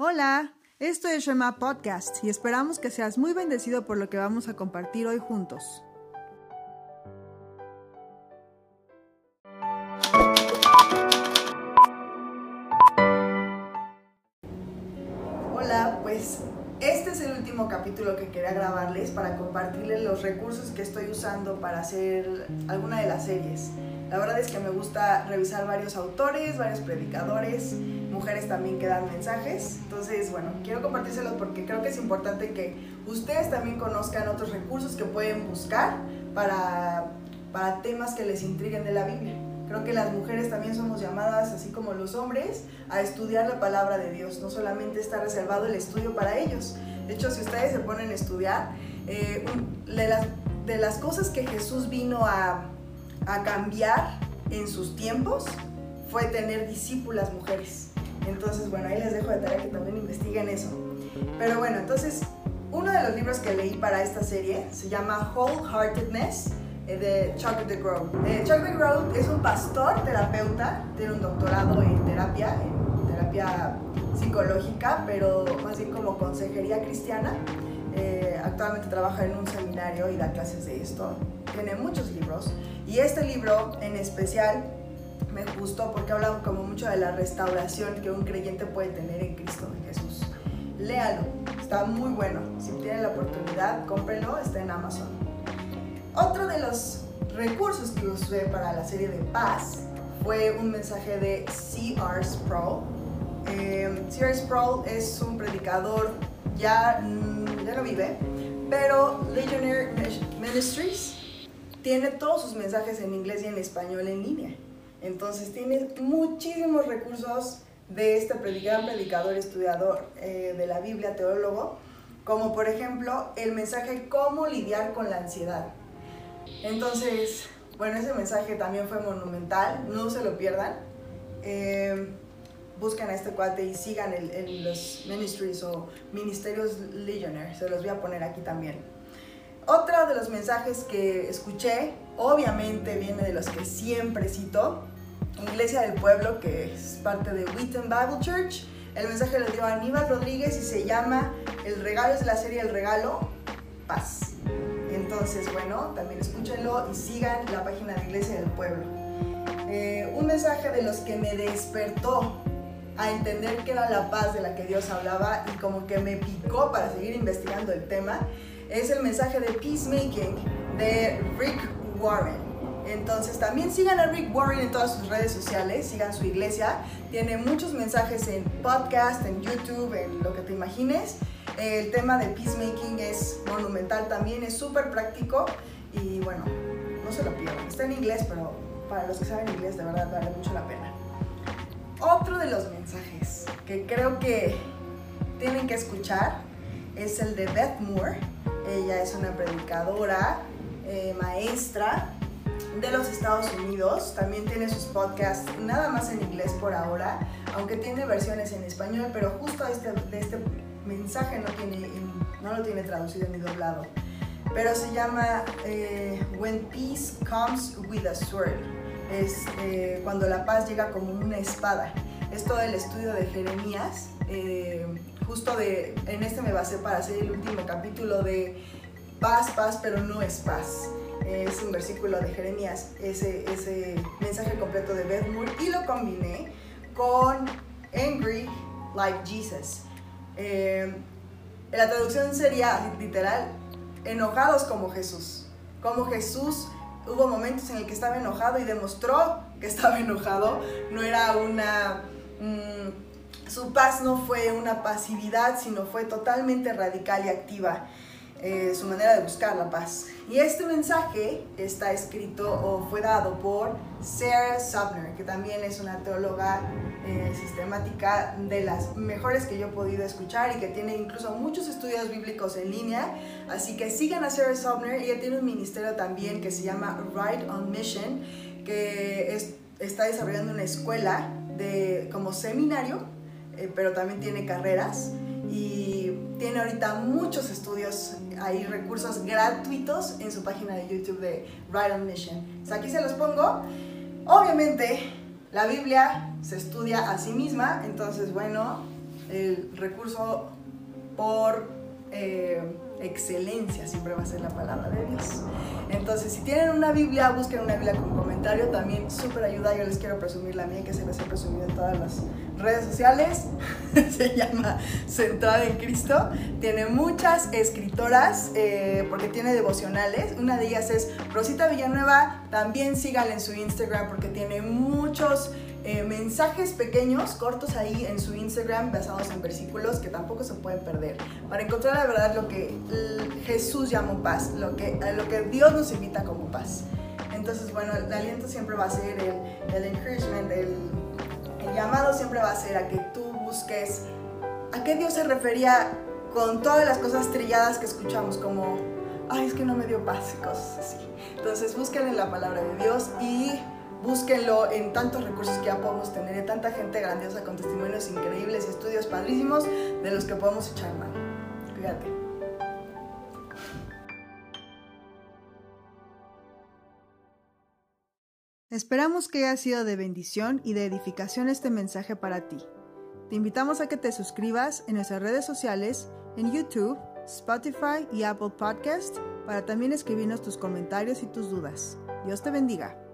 Hola, esto es Shema Podcast y esperamos que seas muy bendecido por lo que vamos a compartir hoy juntos. Hola, pues este es el último capítulo que quería grabarles para compartirles los recursos que estoy usando para hacer alguna de las series. La verdad es que me gusta revisar varios autores, varios predicadores, mujeres también que dan mensajes. Entonces, bueno, quiero compartírselos porque creo que es importante que ustedes también conozcan otros recursos que pueden buscar para, para temas que les intriguen de la Biblia. Creo que las mujeres también somos llamadas, así como los hombres, a estudiar la palabra de Dios. No solamente está reservado el estudio para ellos. De hecho, si ustedes se ponen a estudiar, eh, de, las, de las cosas que Jesús vino a, a cambiar en sus tiempos fue tener discípulas mujeres. Entonces, bueno, ahí les dejo de tarea que también investiguen eso. Pero bueno, entonces, uno de los libros que leí para esta serie se llama Wholeheartedness eh, de Chuck DeGroat. Eh, Chuck DeGroat es un pastor, terapeuta, tiene un doctorado en terapia, en terapia psicológica, pero más bien como consejería cristiana. Eh, actualmente trabaja en un seminario y da clases de esto. Tiene muchos libros y este libro en especial me gustó porque habla como mucho de la restauración que un creyente puede tener en Cristo, en Jesús. Léalo, está muy bueno. Si tienen la oportunidad, cómprenlo, está en Amazon. Otro de los recursos que usé para la serie de Paz fue un mensaje de C.R. Sproul. Eh, C.R. Sproul es un predicador, ya, mm, ya no vive, pero Legionnaire Ministries tiene todos sus mensajes en inglés y en español en línea. Entonces tiene muchísimos recursos de este gran predicador, estudiador eh, de la Biblia, teólogo, como por ejemplo el mensaje cómo lidiar con la ansiedad. Entonces, bueno, ese mensaje también fue monumental, no se lo pierdan. Eh, busquen a este cuate y sigan el, los ministries o ministerios Legionnaire, se los voy a poner aquí también. Otro de los mensajes que escuché, obviamente viene de los que siempre cito, Iglesia del Pueblo, que es parte de Wheaton Bible Church. El mensaje lo dio Aníbal Rodríguez y se llama El regalo es la serie El regalo, paz. Entonces, bueno, también escúchenlo y sigan la página de Iglesia del Pueblo. Eh, un mensaje de los que me despertó a entender que era la paz de la que Dios hablaba y como que me picó para seguir investigando el tema es el mensaje de Peacemaking de Rick Warren. Entonces también sigan a Rick Warren en todas sus redes sociales, sigan su iglesia, tiene muchos mensajes en podcast, en YouTube, en lo que te imagines. El tema de peacemaking es monumental también, es súper práctico y bueno, no se lo pierdan. Está en inglés, pero para los que saben inglés de verdad vale mucho la pena. Otro de los mensajes que creo que tienen que escuchar es el de Beth Moore. Ella es una predicadora, eh, maestra de los Estados Unidos. También tiene sus podcasts, nada más en inglés por ahora, aunque tiene versiones en español, pero justo este, este mensaje no, tiene, no lo tiene traducido ni doblado. Pero se llama eh, When Peace Comes with a Sword. Es eh, cuando la paz llega como una espada. Es todo el estudio de Jeremías. Justo de, en este me basé para hacer el último capítulo de paz, paz, pero no es paz es un versículo de Jeremías, ese, ese mensaje completo de Beth Moore, y lo combiné con Angry Like Jesus. Eh, la traducción sería literal, enojados como Jesús. Como Jesús hubo momentos en el que estaba enojado y demostró que estaba enojado. No era una... Mm, su paz no fue una pasividad, sino fue totalmente radical y activa. Eh, su manera de buscar la paz. Y este mensaje está escrito o fue dado por Sarah Subner, que también es una teóloga eh, sistemática de las mejores que yo he podido escuchar y que tiene incluso muchos estudios bíblicos en línea. Así que sigan a Sarah Subner. Ella tiene un ministerio también que se llama Right on Mission, que está desarrollando una escuela de, como seminario, eh, pero también tiene carreras tiene ahorita muchos estudios, hay recursos gratuitos en su página de YouTube de Right on Mission. aquí se los pongo. Obviamente, la Biblia se estudia a sí misma, entonces, bueno, el recurso por eh, excelencia, siempre va a ser la palabra de Dios. Entonces, si tienen una Biblia, busquen una Biblia con comentario, también súper ayuda. Yo les quiero presumir la mía, que se les he presumido en todas las redes sociales. se llama Centrada en Cristo. Tiene muchas escritoras, eh, porque tiene devocionales. Una de ellas es Rosita Villanueva. También síganla en su Instagram, porque tiene muchos eh, mensajes pequeños, cortos ahí en su Instagram basados en versículos que tampoco se pueden perder. Para encontrar la verdad lo que Jesús llamó paz, lo que, lo que Dios nos invita como paz. Entonces, bueno, el aliento siempre va a ser el, el encouragement, el, el llamado siempre va a ser a que tú busques a qué Dios se refería con todas las cosas trilladas que escuchamos, como, ay, es que no me dio paz, cosas así. Entonces, busquen en la palabra de Dios y búsquenlo en tantos recursos que ya podemos tener, de tanta gente grandiosa con testimonios increíbles y estudios padrísimos de los que podemos echar mano. Cuídate. Esperamos que haya sido de bendición y de edificación este mensaje para ti. Te invitamos a que te suscribas en nuestras redes sociales, en YouTube, Spotify y Apple Podcast, para también escribirnos tus comentarios y tus dudas. Dios te bendiga.